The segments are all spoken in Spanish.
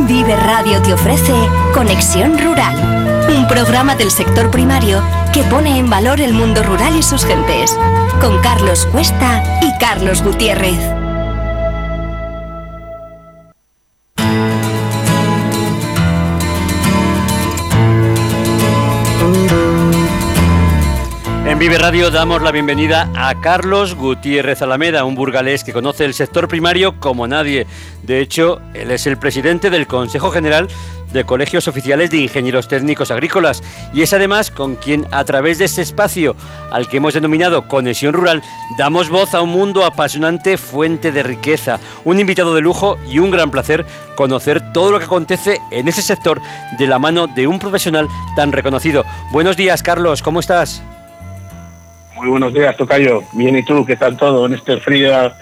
Vive Radio te ofrece Conexión Rural, un programa del sector primario que pone en valor el mundo rural y sus gentes, con Carlos Cuesta y Carlos Gutiérrez. Vive Radio damos la bienvenida a Carlos Gutiérrez Alameda, un burgalés que conoce el sector primario como nadie. De hecho, él es el presidente del Consejo General de Colegios Oficiales de Ingenieros Técnicos Agrícolas y es además con quien a través de ese espacio al que hemos denominado Conexión Rural damos voz a un mundo apasionante, fuente de riqueza, un invitado de lujo y un gran placer conocer todo lo que acontece en ese sector de la mano de un profesional tan reconocido. Buenos días, Carlos, ¿cómo estás? Muy buenos días, Tocayo. Bien, ¿y tú? ¿Qué tal todo en este frío,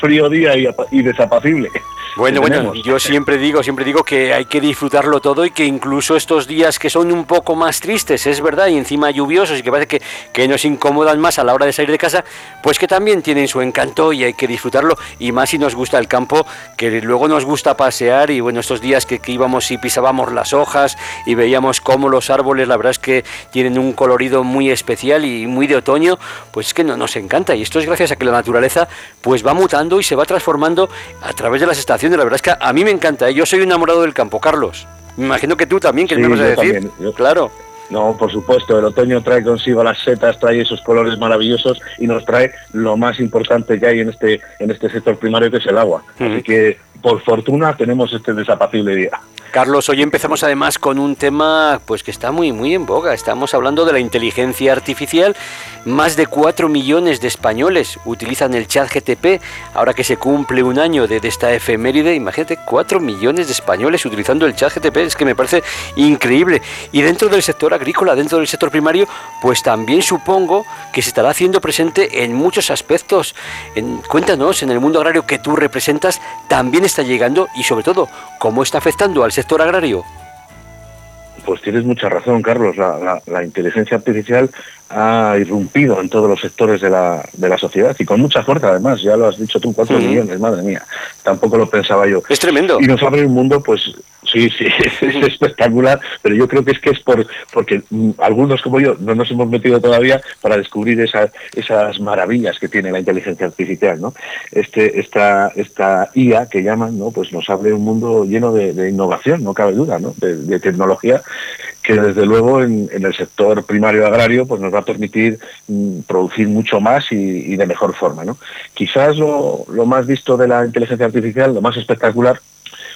frío día y desapacible? Bueno, bueno, yo siempre digo, siempre digo que hay que disfrutarlo todo y que incluso estos días que son un poco más tristes, es verdad, y encima lluviosos y que parece que, que nos incomodan más a la hora de salir de casa, pues que también tienen su encanto y hay que disfrutarlo, y más si nos gusta el campo, que luego nos gusta pasear y bueno, estos días que, íbamos y pisábamos las hojas y veíamos cómo los árboles, la verdad es que tienen un colorido muy especial y muy de otoño, pues es que no, nos encanta. Y esto es gracias a que la naturaleza pues va mutando y se va transformando a través de las estaciones la verdad es que a mí me encanta. ¿eh? Yo soy enamorado del campo, Carlos. Me imagino que tú también, que me vas a decir. Claro. No, por supuesto, el otoño trae consigo las setas, trae esos colores maravillosos y nos trae lo más importante que hay en este en este sector primario que es el agua. Así que por fortuna tenemos este desapacible día. Carlos, hoy empezamos además con un tema pues que está muy muy en boga. Estamos hablando de la inteligencia artificial. Más de 4 millones de españoles utilizan el chat GTP. Ahora que se cumple un año de, esta efeméride, imagínate 4 millones de españoles utilizando el chat GTP. Es que me parece increíble. Y dentro del sector agrícola, dentro del sector primario, pues también supongo que se estará haciendo presente en muchos aspectos. Cuéntanos, en el mundo agrario que tú representas, también está llegando y sobre todo, cómo está afectando al sector agrario? Pues tienes mucha razón, Carlos. La, inteligencia artificial ha irrumpido en todos los sectores de la, de la, sociedad y con mucha fuerza, además. Ya lo has dicho tú, cuatro millones, madre mía. Tampoco lo pensaba yo. Es tremendo. Y nos abre un mundo, pues Sí, sí, es espectacular, pero yo creo que es que es por porque mm, algunos como yo no nos hemos metido todavía para descubrir esas, esas maravillas que tiene la inteligencia artificial, ¿no? Este, esta, esta IA que llaman, ¿no? Pues nos abre un mundo lleno de, innovación, no cabe duda, ¿no? De, tecnología que desde luego en, el sector primario agrario pues nos va a permitir mm, producir mucho más y, de mejor forma, ¿no? Quizás lo, lo más visto de la inteligencia artificial, lo más espectacular,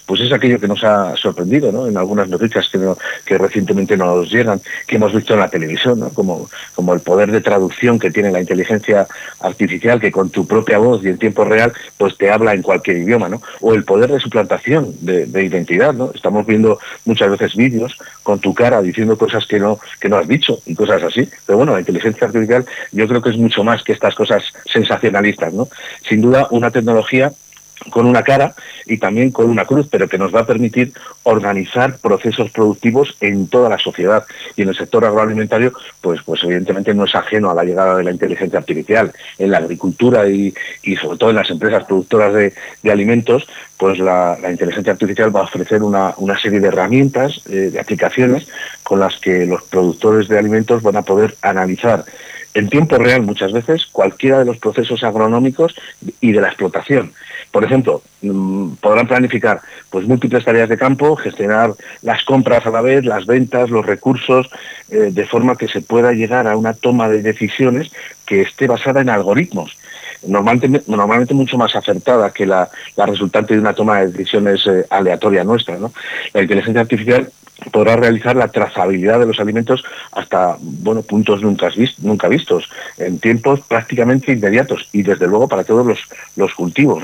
pues es aquello que nos ha sorprendido ¿no? en algunas noticias que, que recientemente nos llegan, que hemos visto en la televisión, ¿no? como, el poder de traducción que tiene la inteligencia artificial, que con tu propia voz y en tiempo real pues te habla en cualquier idioma, ¿no? o el poder de suplantación de, identidad. ¿no? Estamos viendo muchas veces vídeos con tu cara diciendo cosas que no, que no has dicho y cosas así. Pero bueno, la inteligencia artificial yo creo que es mucho más que estas cosas sensacionalistas. ¿no? Sin duda, una tecnología con una cara y también con una cruz, pero que nos va a permitir organizar procesos productivos en toda la sociedad. Y en el sector agroalimentario, pues, pues evidentemente no es ajeno a la llegada de la inteligencia artificial. En la agricultura y, sobre todo en las empresas productoras de, alimentos, pues la, inteligencia artificial va a ofrecer una, serie de herramientas, eh, de aplicaciones, con las que los productores de alimentos van a poder analizar en tiempo real muchas veces cualquiera de los procesos agronómicos y de la explotación por ejemplo, mm, podrán planificar pues múltiples tareas de campo, gestionar las compras a la vez, las ventas, los recursos, eh, de forma que se pueda llegar a una toma de decisiones que esté basada en algoritmos. Normalmente, mucho más acertada que la, resultante de una toma de decisiones eh, aleatoria nuestra. La inteligencia artificial podrá realizar la trazabilidad de los alimentos hasta bueno puntos nunca, nunca vistos, en tiempos prácticamente inmediatos y desde luego para todos los, los cultivos.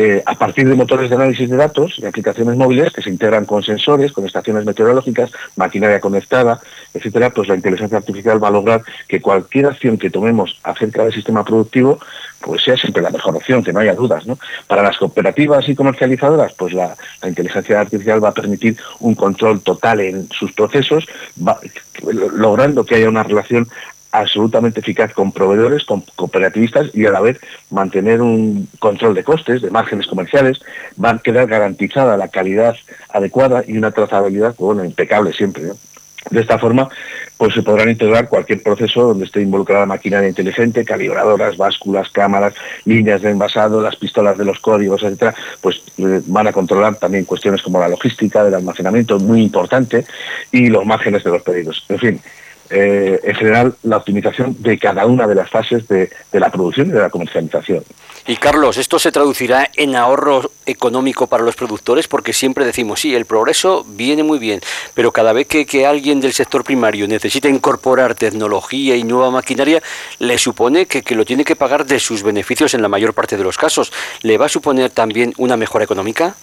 Eh, a partir de motores de análisis de datos y aplicaciones móviles que se integran con sensores, con estaciones meteorológicas, maquinaria conectada, etcétera, pues la inteligencia artificial va a lograr que cualquier acción que tomemos acerca del sistema productivo pues sea siempre la mejor opción, que no haya dudas. ¿no? Para las cooperativas y comercializadoras, pues la, inteligencia artificial va a permitir un control total en sus procesos, logrando que haya una relación absolutamente eficaz con proveedores, con cooperativistas y a la vez mantener un control de costes, de márgenes comerciales, va a quedar garantizada la calidad adecuada y una trazabilidad bueno, impecable siempre. De esta forma, pues se podrán integrar cualquier proceso donde esté involucrada maquinaria inteligente, calibradoras, básculas, cámaras, líneas de envasado, las pistolas de los códigos, etcétera, pues eh, van a controlar también cuestiones como la logística, del almacenamiento, muy importante, y los márgenes de los pedidos. En fin, eh, en general la optimización de cada una de las fases de, la producción y de la comercialización. Y Carlos, ¿esto se traducirá en ahorro económico para los productores? Porque siempre decimos, sí, el progreso viene muy bien, pero cada vez que, alguien del sector primario necesita incorporar tecnología y nueva maquinaria, le supone que, que lo tiene que pagar de sus beneficios en la mayor parte de los casos. ¿Le va a suponer también una mejora económica?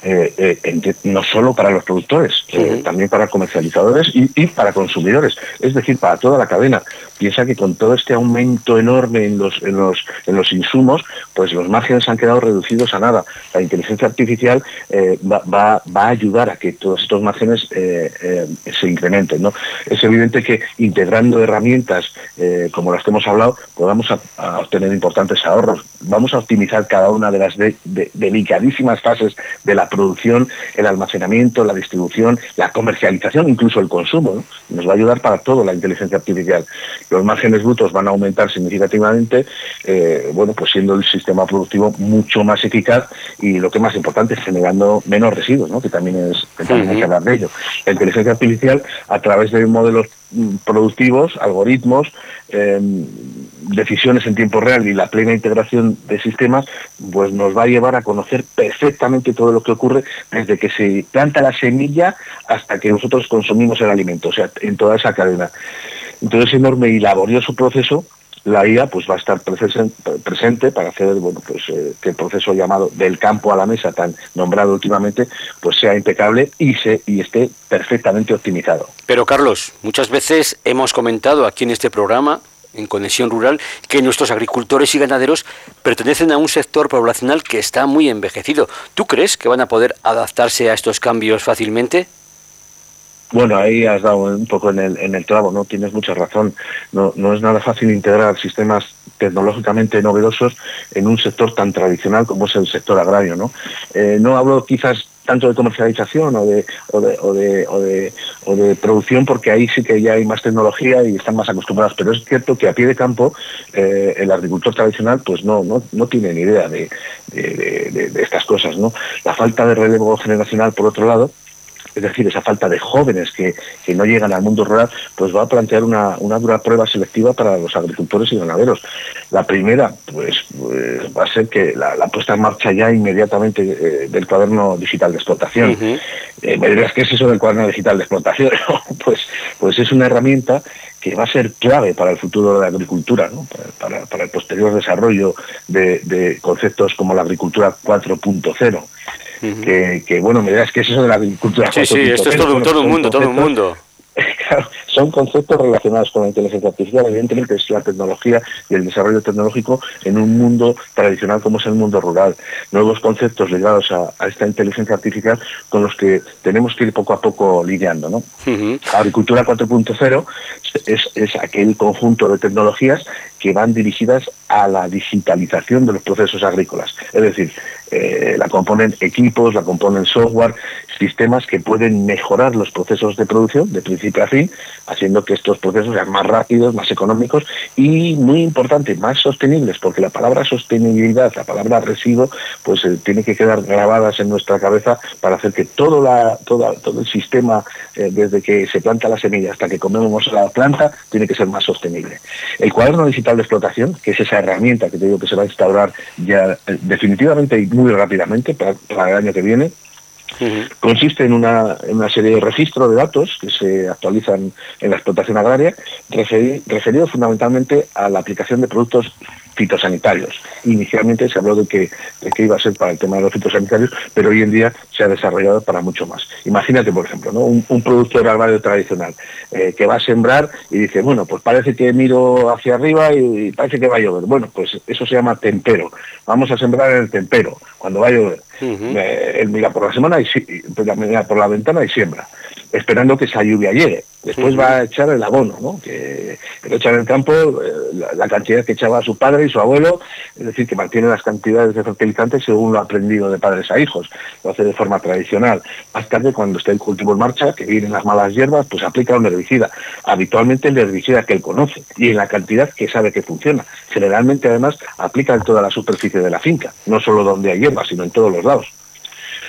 Eh, eh, no solo para los productores, eh, también para comercializadores y, para consumidores, es decir, para toda la cadena. Piensa que con todo este aumento enorme en los, en los, en los insumos, pues los márgenes han quedado reducidos a nada. La inteligencia artificial va, va, a ayudar a que todos estos márgenes se incrementen. ¿no? Es evidente que integrando herramientas como las que hemos hablado, podamos a, obtener importantes ahorros. Vamos a optimizar cada una de las delicadísimas fases de la producción, el almacenamiento, la distribución, la comercialización, incluso el consumo. Nos va a ayudar para todo la inteligencia artificial. Los márgenes brutos van a aumentar significativamente, eh, bueno, pues siendo el sistema productivo mucho más eficaz y lo que es más importante, generando menos residuos, ¿no? que también es que también hay que hablar de ello. La inteligencia artificial, a través de modelos productivos, algoritmos, em, decisiones en tiempo real y la plena integración de sistemas, pues nos va a llevar a conocer perfectamente todo lo que ocurre desde que se planta la semilla hasta que nosotros consumimos el alimento, o sea, en toda esa cadena. Entonces, enorme y laborioso proceso, la IA pues va a estar presente para hacer bueno pues eh, que el proceso llamado del campo a la mesa tan nombrado últimamente pues sea impecable y se y esté perfectamente optimizado. Pero Carlos, muchas veces hemos comentado aquí en este programa en Conexión Rural que nuestros agricultores y ganaderos pertenecen a un sector poblacional que está muy envejecido. ¿Tú crees que van a poder adaptarse a estos cambios fácilmente? Bueno, ahí has dado un poco en el, en el clavo, ¿no? Tienes mucha razón. No, no es nada fácil integrar sistemas tecnológicamente novedosos en un sector tan tradicional como es el sector agrario, ¿no? Eh, no hablo quizás tanto de comercialización o de, o de, o de, o de, o de producción, porque ahí sí que ya hay más tecnología y están más acostumbrados. Pero es cierto que a pie de campo eh, el agricultor tradicional pues no, no, no tiene ni idea de, de, de estas cosas. ¿no? La falta de relevo generacional, por otro lado, es decir, esa falta de jóvenes que, no llegan al mundo rural, pues va a plantear una, dura prueba selectiva para los agricultores y ganaderos. La primera, pues, pues va a ser que la, puesta en marcha ya inmediatamente eh, del cuaderno digital de explotación. Eh, me dirás, ¿qué es eso del cuaderno digital de explotación? pues, pues es una herramienta que va a ser clave para el futuro de la agricultura, para, el posterior desarrollo de, de conceptos como la agricultura 4.0 que, bueno, me dirás que es eso de la agricultura. Sí, sí, esto es todo, todo un mundo, todo un mundo. son conceptos relacionados con la inteligencia artificial, evidentemente es la tecnología y el desarrollo tecnológico en un mundo tradicional como es el mundo rural. Nuevos conceptos ligados a, esta inteligencia artificial con los que tenemos que ir poco a poco lidiando. ¿no? Agricultura 4.0 es, es aquel conjunto de tecnologías que van dirigidas a la digitalización de los procesos agrícolas. Es decir, eh, la componen equipos, la componen software, sistemas que pueden mejorar los procesos de producción de principio a fin, haciendo que estos procesos sean más rápidos, más económicos y, muy importante, más sostenibles, porque la palabra sostenibilidad, la palabra residuo, pues eh, tiene que quedar grabadas en nuestra cabeza para hacer que todo, el sistema, eh, desde que se planta la semilla hasta que comemos la planta, tiene que ser más sostenible. El cuaderno digital de explotación, que es esa herramienta que te digo que se va a instaurar ya definitivamente y muy rápidamente para el año que viene, Consiste en una, serie de registros de datos que se actualizan en la explotación agraria, referidos fundamentalmente a la aplicación de productos fitosanitarios. Inicialmente se habló de que, iba a ser para el tema de los fitosanitarios, pero hoy en día se ha desarrollado para mucho más. Imagínate, por ejemplo, un, productor agrario tradicional eh, que va a sembrar y dice, bueno, pues parece que miro hacia arriba y, parece que va a llover. Bueno, pues eso se llama tempero. Vamos a sembrar en el tempero, cuando va a llover. Eh, él mira por la semana y mira por la ventana y siembra, esperando que esa lluvia llegue Después va a echar el abono, ¿no? que lo echa en el campo eh, la, cantidad que echaba su padre y su abuelo, es decir, que mantiene las cantidades de fertilizantes según lo ha aprendido de padres a hijos, lo hace de forma tradicional. Más tarde, cuando está el cultivo en marcha, que vienen las malas hierbas, pues aplica un herbicida, habitualmente el herbicida que él conoce y en la cantidad que sabe que funciona. Generalmente, además, aplica en toda la superficie de la finca, no solo donde hay hierbas, sino en todos los lados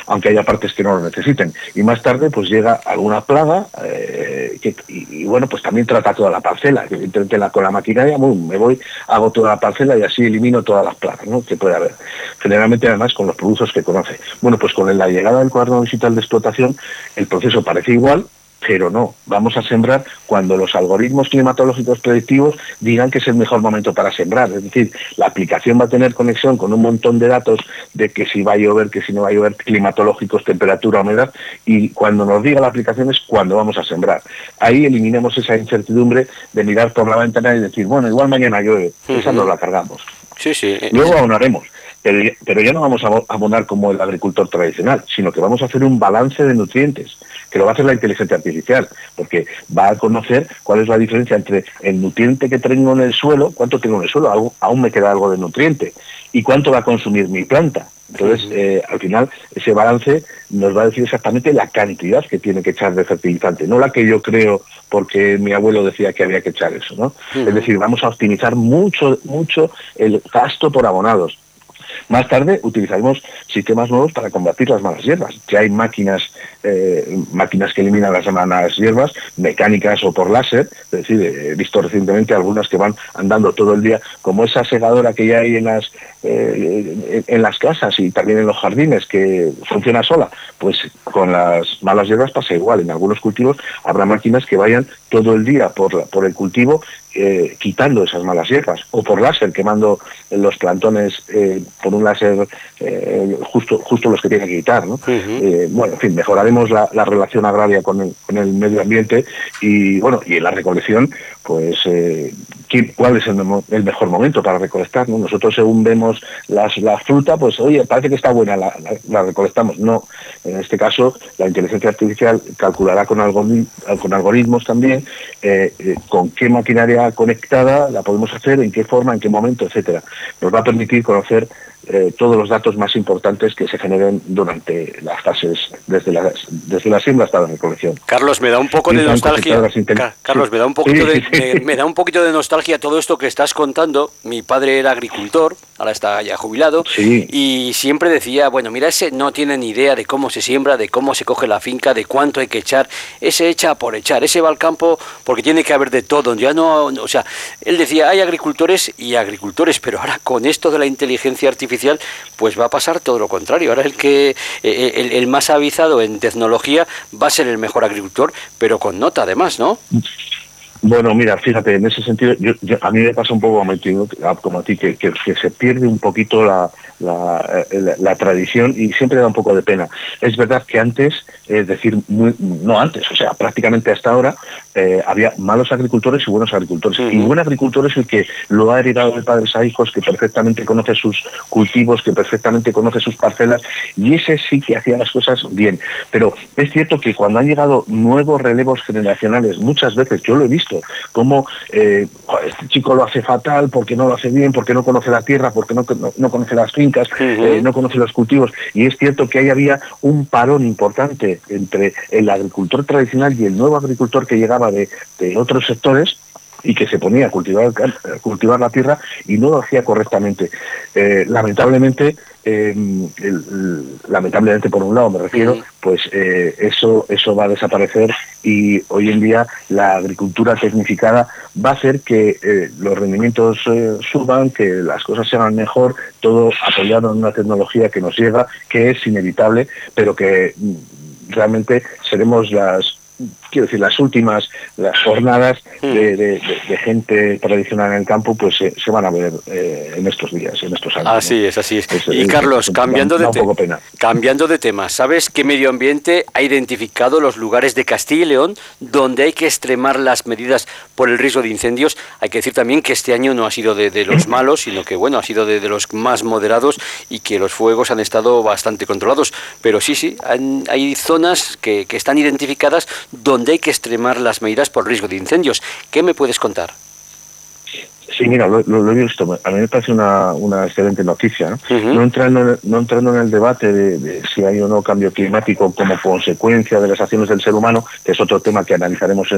aunque haya partes que no lo necesiten. Y más tarde pues llega alguna plaga eh, y, bueno, pues también trata toda la parcela. Evidentemente la, con la maquinaria me voy, hago toda la parcela y así elimino todas las plagas ¿no? que puede haber. Generalmente además con los productos que conoce. Bueno, pues con la llegada del cuaderno digital de explotación el proceso parece igual, pero no, vamos a sembrar cuando los algoritmos climatológicos predictivos digan que es el mejor momento para sembrar. Es decir, la aplicación va a tener conexión con un montón de datos de que si va a llover, que si no va a llover, climatológicos, temperatura, humedad, y cuando nos diga la aplicación es cuando vamos a sembrar. Ahí eliminemos esa incertidumbre de mirar por la ventana y decir, bueno, igual mañana llueve, esa nos la cargamos. Sí, sí. Luego abonaremos. Pero, ya no vamos a abonar como el agricultor tradicional, sino que vamos a hacer un balance de nutrientes, que lo va a hacer la inteligencia artificial, porque va a conocer cuál es la diferencia entre el nutriente que tengo en el suelo, cuánto tengo en el suelo, aún me queda algo de nutriente, y cuánto va a consumir mi planta. Entonces, eh, al final, ese balance nos va a decir exactamente la cantidad que tiene que echar de fertilizante, no la que yo creo porque mi abuelo decía que había que echar eso, ¿no? Es decir, vamos a optimizar mucho, mucho el gasto por abonados. Más tarde utilizaremos sistemas nuevos para combatir las malas hierbas. Ya hay máquinas, eh, máquinas que eliminan las malas hierbas, mecánicas o por láser. Es decir, he visto recientemente algunas que van andando todo el día, como esa segadora que ya hay en las, eh, en las casas y también en los jardines, que funciona sola. Pues con las malas hierbas pasa igual. En algunos cultivos habrá máquinas que vayan todo el día por, por el cultivo eh, quitando esas malas hierbas, o por láser, quemando los plantones eh, por un láser eh, justo, justo los que tiene que quitar. ¿no? bueno, en fin, mejoraremos la, relación agraria con el, con el, medio ambiente y bueno, y en la recolección, pues cuál es el, mejor momento para recolectar. ¿no? Nosotros según vemos la fruta, pues oye, parece que está buena, la, recolectamos. No, en este caso la inteligencia artificial calculará con, con algoritmos también con qué maquinaria conectada la podemos hacer, en qué forma, en qué momento, etcétera. Nos va a permitir conocer eh, todos los datos más importantes que se generen durante las fases, desde la, desde la siembra hasta la recolección. Carlos, me da un poco de nostalgia. Carlos, me da un poquito de, me, da un poquito de nostalgia todo esto que estás contando. Mi padre era agricultor, ahora está ya jubilado, y siempre decía, bueno, mira, ese no tiene ni idea de cómo se siembra, de cómo se coge la finca, de cuánto hay que echar. Ese echa por echar, ese va al campo porque tiene que haber de todo. Ya no, o sea, él decía, hay agricultores y agricultores, pero ahora con esto de la inteligencia artificial pues va a pasar todo lo contrario. Ahora el que eh, eh, el, más avisado en tecnología va a ser el mejor agricultor, pero con nota además, ¿no? Bueno, mira, fíjate, en ese sentido, a mí me pasa un poco como a ti, que, que, se pierde un poquito la, eh, la, tradición y siempre da un poco de pena. Es verdad que antes, es decir, no antes, o sea, prácticamente hasta ahora, eh, había malos agricultores y buenos agricultores. Y buen agricultor es el que lo ha heredado de padres a hijos, que perfectamente conoce sus cultivos, que perfectamente conoce sus parcelas, y ese sí que hacía las cosas bien. Pero es cierto que cuando han llegado nuevos relevos generacionales, muchas veces yo lo he visto, como eh, este chico lo hace fatal porque no lo hace bien, porque no conoce la tierra, porque no, no, conoce las fincas, eh, no conoce los cultivos. Y es cierto que ahí había un parón importante entre el agricultor tradicional y el nuevo agricultor que llegaba de, de otros sectores y que se ponía a cultivar, cultivar la tierra y no lo hacía correctamente. Eh, lamentablemente, em, lamentablemente por un lado me refiero, pues eh, eso, eso va a desaparecer y hoy en día la agricultura tecnificada va a hacer que eh, los rendimientos suban, que las cosas se hagan mejor, todo apoyado en una tecnología que nos llega, que es inevitable, pero que mm, realmente seremos las quiero decir, las últimas las jornadas hmm. de, gente tradicional en el campo, pues se van a ver eh, en estos días, en estos años. Así es, así es. y Carlos, cambiando, de cambiando de tema, ¿sabes qué medio ambiente ha identificado los lugares de Castilla y León donde hay que extremar las medidas por el riesgo de incendios? Hay que decir también que este año no ha sido de, los malos, sino que bueno, ha sido de, los más moderados y que los fuegos han estado bastante controlados. Pero sí, sí, hay zonas que, que están identificadas donde hay que extremar las medidas por riesgo de incendios. ¿Qué me puedes contar? Sí, mira, lo, he visto. A mí me parece una, excelente noticia. ¿no? entrando, no entrando en el debate de, si hay o no cambio climático como consecuencia de las acciones del ser humano, que es otro tema que analizaremos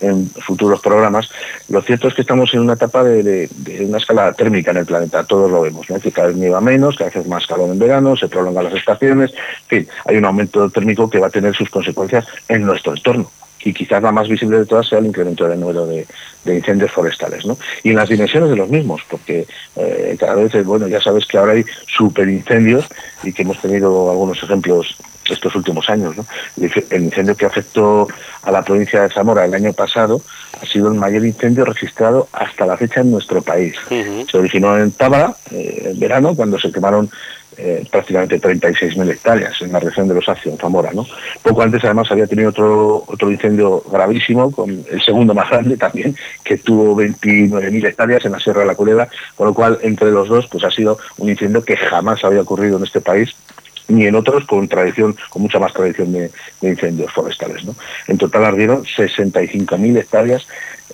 en, futuros programas, lo cierto es que estamos en una etapa de, una escala térmica en el planeta. Todos lo vemos, ¿no? que cada vez nieva menos, que hace más calor en verano, se prolongan las estaciones. En fin, hay un aumento térmico que va a tener sus consecuencias en nuestro entorno y quizás la más visible de todas sea el incremento del número de, incendios forestales, ¿no? Y en las dimensiones de los mismos, porque eh, cada vez, bueno, ya sabes que ahora hay superincendios y que hemos tenido algunos ejemplos estos últimos años, ¿no? El incendio que afectó a la provincia de Zamora el año pasado ha sido el mayor incendio registrado hasta la fecha en nuestro país. Se originó en Tábara, eh, en verano, cuando se quemaron eh, prácticamente 36.000 hectáreas en la región de los Acios, en Zamora. ¿no? Poco antes, además, había tenido otro, otro incendio gravísimo, con el segundo más grande también, que tuvo 29.000 hectáreas en la Sierra de la Culebra, con lo cual, entre los dos, pues ha sido un incendio que jamás había ocurrido en este país ni en otros con tradición, con mucha más tradición de, incendios forestales. ¿no? En total ardieron 65.000 hectáreas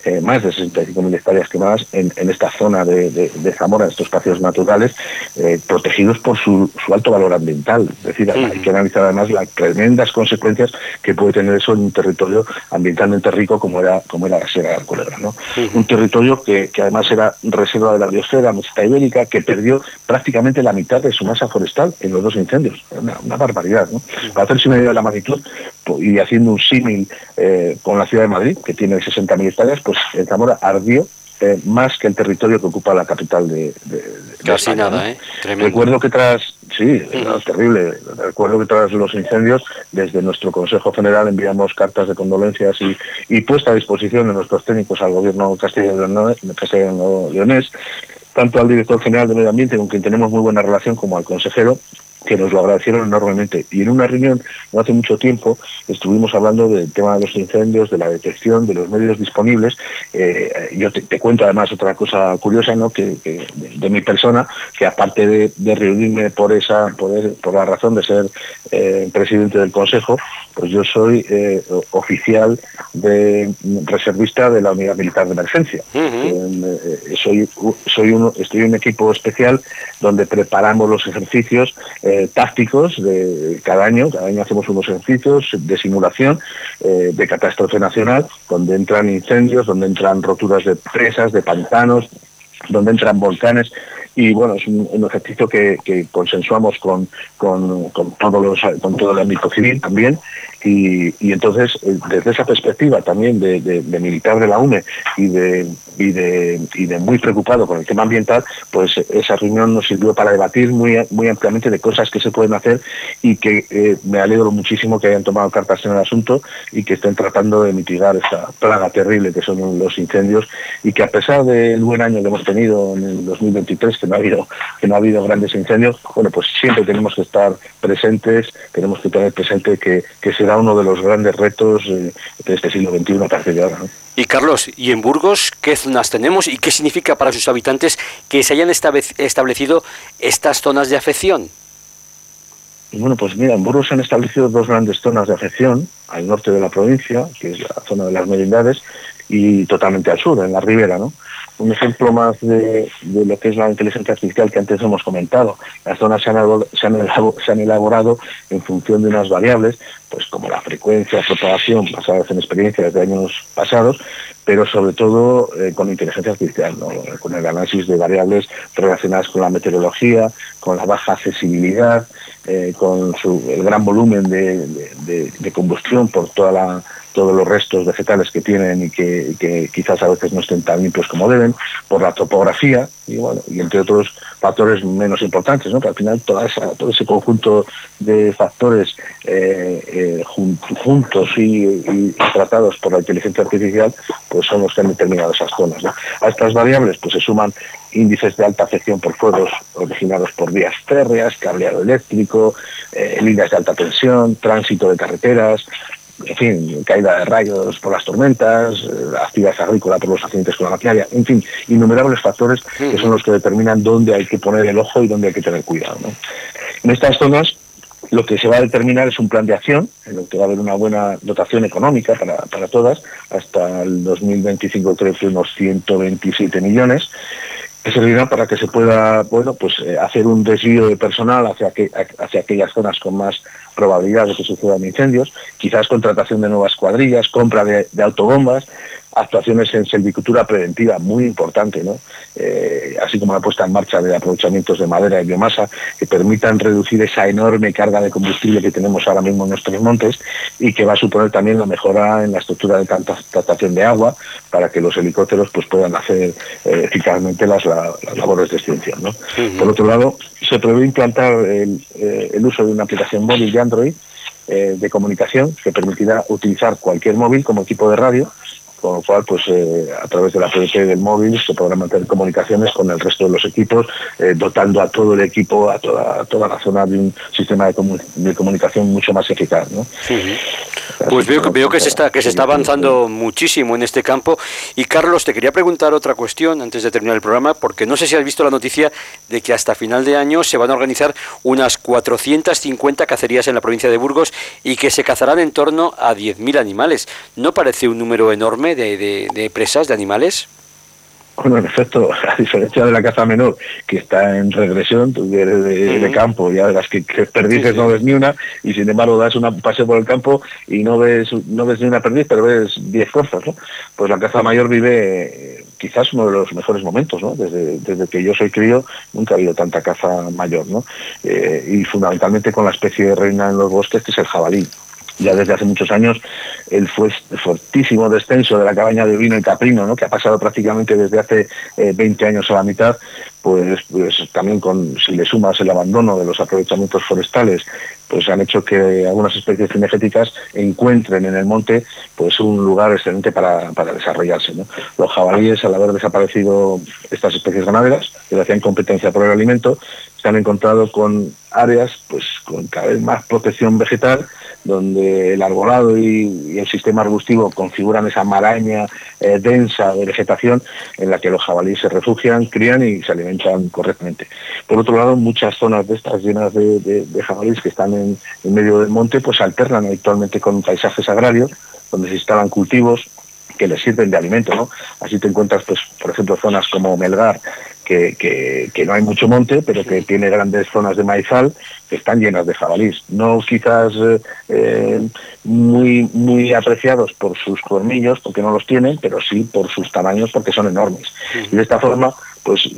eh, más de 65.000 hectáreas quemadas en, en esta zona de, Zamora, en estos espacios naturales, eh, protegidos por su, alto valor ambiental. Es decir, hay que analizar además las tremendas consecuencias que puede tener eso en un territorio ambientalmente rico como era, como era la Sierra de Culebra. ¿no? Un territorio que, además era reserva de la biosfera meseta ibérica, que perdió prácticamente la mitad de su masa forestal en los dos incendios. Una, barbaridad. ¿no? Para hacerse una idea de la magnitud y haciendo un símil eh, con la ciudad de Madrid, que tiene 60.000 hectáreas, pues en Zamora ardió eh, más que el territorio que ocupa la capital de, Casi nada, ¿eh? Recuerdo que tras, sí, terrible, recuerdo que tras los incendios, desde nuestro Consejo General enviamos cartas de condolencias y, y puesta a disposición de nuestros técnicos al gobierno castellano-leonés, tanto al director general de Medio Ambiente, con quien tenemos muy buena relación, como al consejero, que nos lo agradecieron enormemente. Y en una reunión no hace mucho tiempo estuvimos hablando del tema de los incendios, de la detección, de los medios disponibles. Eh, yo te, cuento además otra cosa curiosa, ¿no? Que, de, mi persona, que aparte de, reunirme por esa, por, la razón de ser eh, presidente del Consejo, pues yo soy eh, oficial de reservista de la Unidad Militar de Emergencia. soy, soy uno, estoy en un equipo especial donde preparamos los ejercicios eh, tácticos de cada año. Cada año hacemos unos ejercicios de simulación eh, de catástrofe nacional, donde entran incendios, donde entran roturas de presas, de pantanos, donde entran volcanes y bueno, es un, ejercicio que, consensuamos con, con, todos los, con todo el ámbito civil también y, entonces, eh, desde esa perspectiva también de, militar de la UNE y de, y de, muy preocupado con el tema ambiental, pues esa reunión nos sirvió para debatir muy, muy ampliamente de cosas que se pueden hacer y que eh, me alegro muchísimo que hayan tomado cartas en el asunto y que estén tratando de mitigar esta plaga terrible que son los incendios y que a pesar del buen año que hemos tenido en el 2023, que no ha habido, que no ha habido grandes incendios, bueno, pues siempre tenemos que estar presentes, tenemos que tener presente que, que será uno de los grandes retos eh, de este siglo XXI a partir de ahora. Y Carlos, ¿y en Burgos qué zonas tenemos y qué significa para sus habitantes que se hayan establecido estas zonas de afección? Bueno, pues mira, en Burgos se han establecido dos grandes zonas de afección, al norte de la provincia, que es la zona de las merindades, y totalmente al sur, en la ribera, ¿no? un ejemplo más de, lo que es la inteligencia artificial que antes hemos comentado. Las zonas se han, elaborado, en función de unas variables, pues como la frecuencia, propagación, basadas en experiencias de años pasados, pero sobre todo eh, con inteligencia artificial, con el análisis de variables relacionadas con la meteorología, con la baja accesibilidad, eh, con el gran volumen de combustión por toda todos los restos vegetales que tienen y que, quizás a veces no estén tan limpios como deben, por la topografía y bueno, y entre otros factores menos importantes, ¿no? Que al final todo ese conjunto de factores eh, eh, juntos y, tratados por la inteligencia artificial, pues son los que han determinado esas zonas. A estas variables pues se suman índices de alta afección por fuegos originados por vías férreas, cableado eléctrico, eh, líneas de alta tensión, tránsito de carreteras, en fin, caída de rayos por las tormentas, eh, actividad agrícola por los accidentes con la maquinaria, en fin, innumerables factores que son los que determinan dónde hay que poner el ojo y dónde hay que tener cuidado. En estas zonas lo que se va a determinar es un plan de acción, en el que va a haber una buena dotación económica para, para todas, hasta el 2025 creo que unos 127 millones, que servirá para que se pueda bueno pues eh, hacer un desvío de personal hacia, que, hacia aquellas zonas con más probabilidad de que sucedan incendios, quizás contratación de nuevas cuadrillas, compra de, de autobombas, actuaciones en silvicultura preventiva muy importante, ¿no? Eh, así como la puesta en marcha de aprovechamientos de madera y biomasa que permitan reducir esa enorme carga de combustible que tenemos ahora mismo en nuestros montes y que va a suponer también la mejora en la estructura de captación de agua para que los helicópteros pues puedan hacer eh, eficazmente las, labores de extinción. ¿no? Por otro lado, se prevé implantar el, eh, el uso de una aplicación móvil de Android de comunicación que permitirá utilizar cualquier móvil como equipo de radio con lo cual pues eh, a través de la PDP del móvil se podrán mantener comunicaciones con el resto de los equipos, eh, dotando a todo el equipo, a toda, toda la zona de un sistema de, comunicación mucho más eficaz. ¿no? Pues veo, veo que se está que se está avanzando muchísimo en este campo y Carlos te quería preguntar otra cuestión antes de terminar el programa porque no sé si has visto la noticia de que hasta final de año se van a organizar unas 450 cacerías en la provincia de Burgos y que se cazarán en torno a 10.000 animales. ¿No parece un número enorme de, presas, de animales? Bueno, en efecto, a diferencia de la caza menor, que está en regresión, tú eres de, campo, ya las que, que perdices no ves ni una, y sin embargo das un paseo por el campo y no ves no ves ni una perdiz, pero ves diez cosas, ¿no? Pues la caza mayor vive eh, quizás uno de los mejores momentos, ¿no? Desde, desde que yo soy crío nunca ha habido tanta caza mayor, ¿no? Eh, y fundamentalmente con la especie de reina en los bosques, que es el jabalí ya desde hace muchos años el fortísimo descenso de la cabaña de vino y caprino, ¿no? que ha pasado prácticamente desde hace 20 eh, años a la mitad, pues, pues también con si le sumas el abandono de los aprovechamientos forestales, pues han hecho que algunas especies cinegéticas encuentren en el monte pues un lugar excelente para, desarrollarse. Los jabalíes, al haber desaparecido estas especies ganaderas, que hacían competencia por el alimento, se han encontrado con áreas pues con cada vez más protección vegetal donde el arbolado y, el sistema arbustivo configuran esa maraña eh, densa de vegetación en la que los jabalíes se refugian, crían y se alimentan correctamente. Por otro lado, muchas zonas de estas llenas de, jabalíes que están en, medio del monte, pues alternan habitualmente con paisajes agrarios, donde se instalan cultivos que les sirven de alimento, ¿no? Así te encuentras, pues, por ejemplo, zonas como Melgar, que, no hay mucho monte, pero que tiene grandes zonas de maizal que están llenas de jabalís. No quizás eh, eh, muy, muy apreciados por sus colmillos, porque no los tienen, pero sí por sus tamaños, porque son enormes. Y de esta forma pues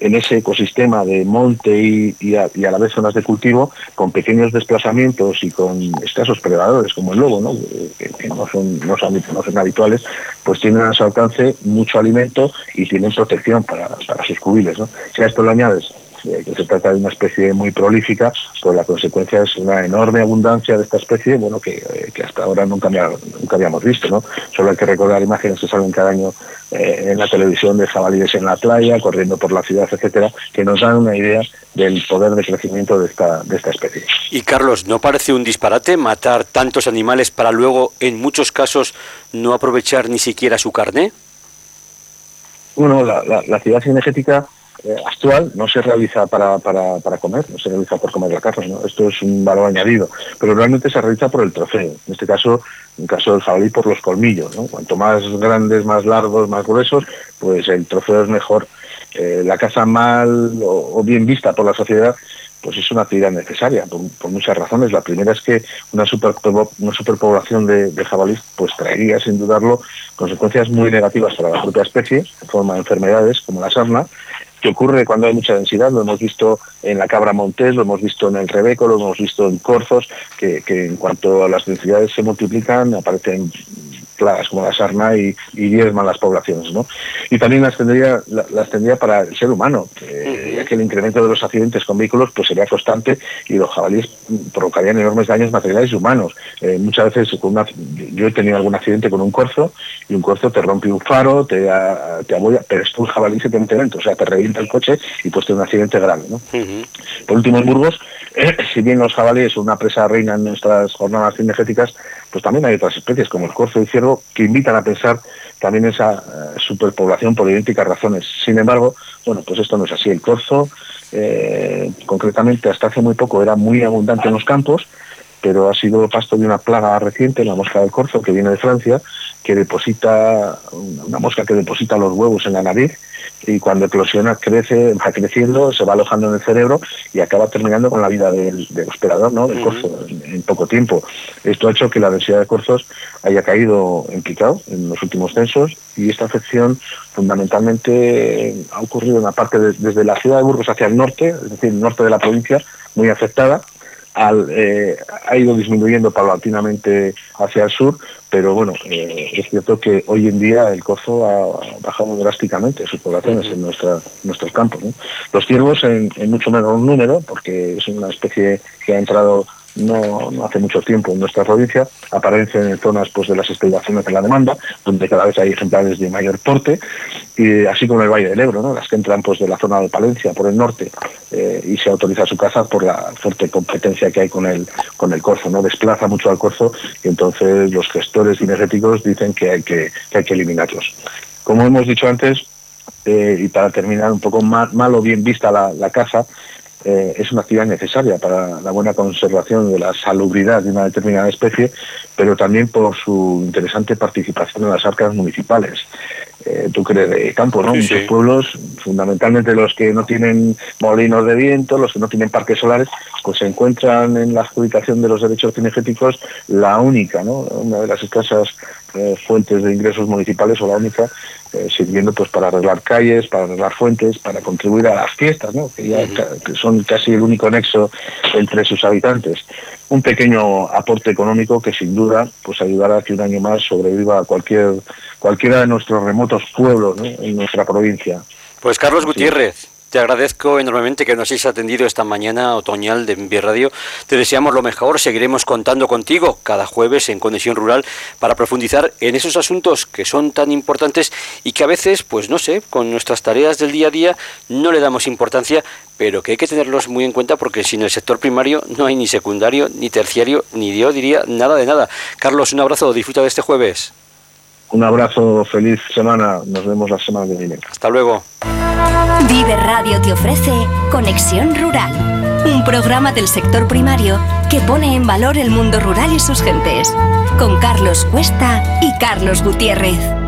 en ese, ecosistema de monte y, a, la vez zonas de cultivo, con pequeños desplazamientos y con escasos predadores como el lobo, ¿no? Que, no, son, no, son, habituales, pues tienen a su alcance mucho alimento y tienen protección para, sus cubiles. ¿no? Si a esto lo añades eh, que se trata de una especie muy prolífica, pues la consecuencia es una enorme abundancia de esta especie, bueno, que, eh, hasta ahora nunca, nunca habíamos visto, ¿no? Solo hay que recordar imágenes que salen cada año eh, en la televisión de jabalíes en la playa, corriendo por la ciudad, etcétera, que nos dan una idea del poder de crecimiento de esta, de esta especie. Y Carlos, ¿no parece un disparate matar tantos animales para luego, en muchos casos, no aprovechar ni siquiera su carne? Bueno, la, la, la ciudad cinegética eh, actual no se realiza para, para, para, comer, no se realiza por comer la carne, ¿no? esto es un valor añadido, pero realmente se realiza por el trofeo, en este caso, en caso del jabalí, por los colmillos, ¿no? cuanto más grandes, más largos, más gruesos, pues el trofeo es mejor. Eh, la caza mal o, bien vista por la sociedad pues es una actividad necesaria por, muchas razones. La primera es que una, super, una superpoblación de, de, jabalís pues traería, sin dudarlo, consecuencias muy negativas para la propia especie, en forma de enfermedades como la sarna, que ocurre cuando hay mucha densidad, lo hemos visto en la cabra montés, lo hemos visto en el rebeco, lo hemos visto en corzos, que, que en cuanto a las densidades se multiplican, aparecen plagas como la sarna y, y diezman las poblaciones. ¿no? Y también las tendría, las tendría para el ser humano, que el incremento de los accidentes con vehículos pues sería constante y los jabalíes provocarían enormes daños materiales y humanos. Eh, muchas veces con yo he tenido algún accidente con un corzo y un corzo te rompe un faro, te, te aboya, pero es un jabalí se te mete dentro, o sea, te revienta el coche y pues tiene un accidente grave. ¿no? Por último, en Burgos, si bien los jabalíes son una presa reina en nuestras jornadas cinegéticas, pues también hay otras especies como el corzo y ciervo que invitan a pensar también esa eh, superpoblación por idénticas razones. Sin embargo, bueno, pues esto no es así. El corzo eh, concretamente hasta hace muy poco era muy abundante en los campos, pero ha sido pasto de una plaga reciente, la mosca del corzo, que viene de Francia, que deposita, una mosca que deposita los huevos en la nariz y cuando eclosiona crece, va creciendo, se va alojando en el cerebro y acaba terminando con la vida del, hospedador, ¿no? del corzo, en, poco tiempo. Esto ha hecho que la densidad de corzos haya caído en picado en los últimos censos y esta afección fundamentalmente ha ocurrido en la parte desde la ciudad de Burgos hacia el norte, es decir, el norte de la provincia, muy afectada, eh, ha ido disminuyendo paulatinamente hacia el sur, pero bueno, eh, es cierto que hoy en día el corzo ha bajado drásticamente sus poblaciones en nuestra, nuestros campos. Los ciervos en, en, mucho menor número, porque es una especie que ha entrado no, hace mucho tiempo en nuestra provincia, aparecen en zonas pues, de las estribaciones de la demanda, donde cada vez hay ejemplares de mayor porte, y así como el Valle del Ebro, ¿no? las que entran pues, de la zona de Palencia por el norte eh, y se autoriza su caza por la fuerte competencia que hay con el, con el corzo, ¿no? desplaza mucho al corzo y entonces los gestores cinegéticos dicen que hay que, hay que eliminarlos. Como hemos dicho antes, eh, y para terminar un poco mal, o bien vista la, la caza, eh, es una actividad necesaria para la buena conservación de la salubridad de una determinada especie, pero también por su interesante participación en las arcas municipales. Eh, tú crees de campo, ¿no? Muchos pueblos, fundamentalmente los que no tienen molinos de viento, los que no tienen parques solares, pues se encuentran en la adjudicación de los derechos cinegéticos la única, ¿no? Una de las escasas eh, fuentes de ingresos municipales o la única, eh, sirviendo pues para arreglar calles, para arreglar fuentes, para contribuir a las fiestas, ¿no? que, ya, que son casi el único nexo entre sus habitantes. Un pequeño aporte económico que sin duda pues ayudará a que un año más sobreviva cualquier cualquiera de nuestros remotos pueblos en nuestra provincia. Pues Carlos Gutiérrez, te agradezco enormemente que nos hayas atendido esta mañana otoñal de Envía Radio. Te deseamos lo mejor, seguiremos contando contigo cada jueves en Conexión Rural para profundizar en esos asuntos que son tan importantes y que a veces, pues no sé, con nuestras tareas del día a día no le damos importancia, pero que hay que tenerlos muy en cuenta porque sin el sector primario no hay ni secundario, ni terciario, ni yo diría nada de nada. Carlos, un abrazo, disfruta de este jueves. Un abrazo, feliz semana, nos vemos la semana que viene. Hasta luego. Vive Radio te ofrece Conexión Rural, un programa del sector primario que pone en valor el mundo rural y sus gentes, con Carlos Cuesta y Carlos Gutiérrez.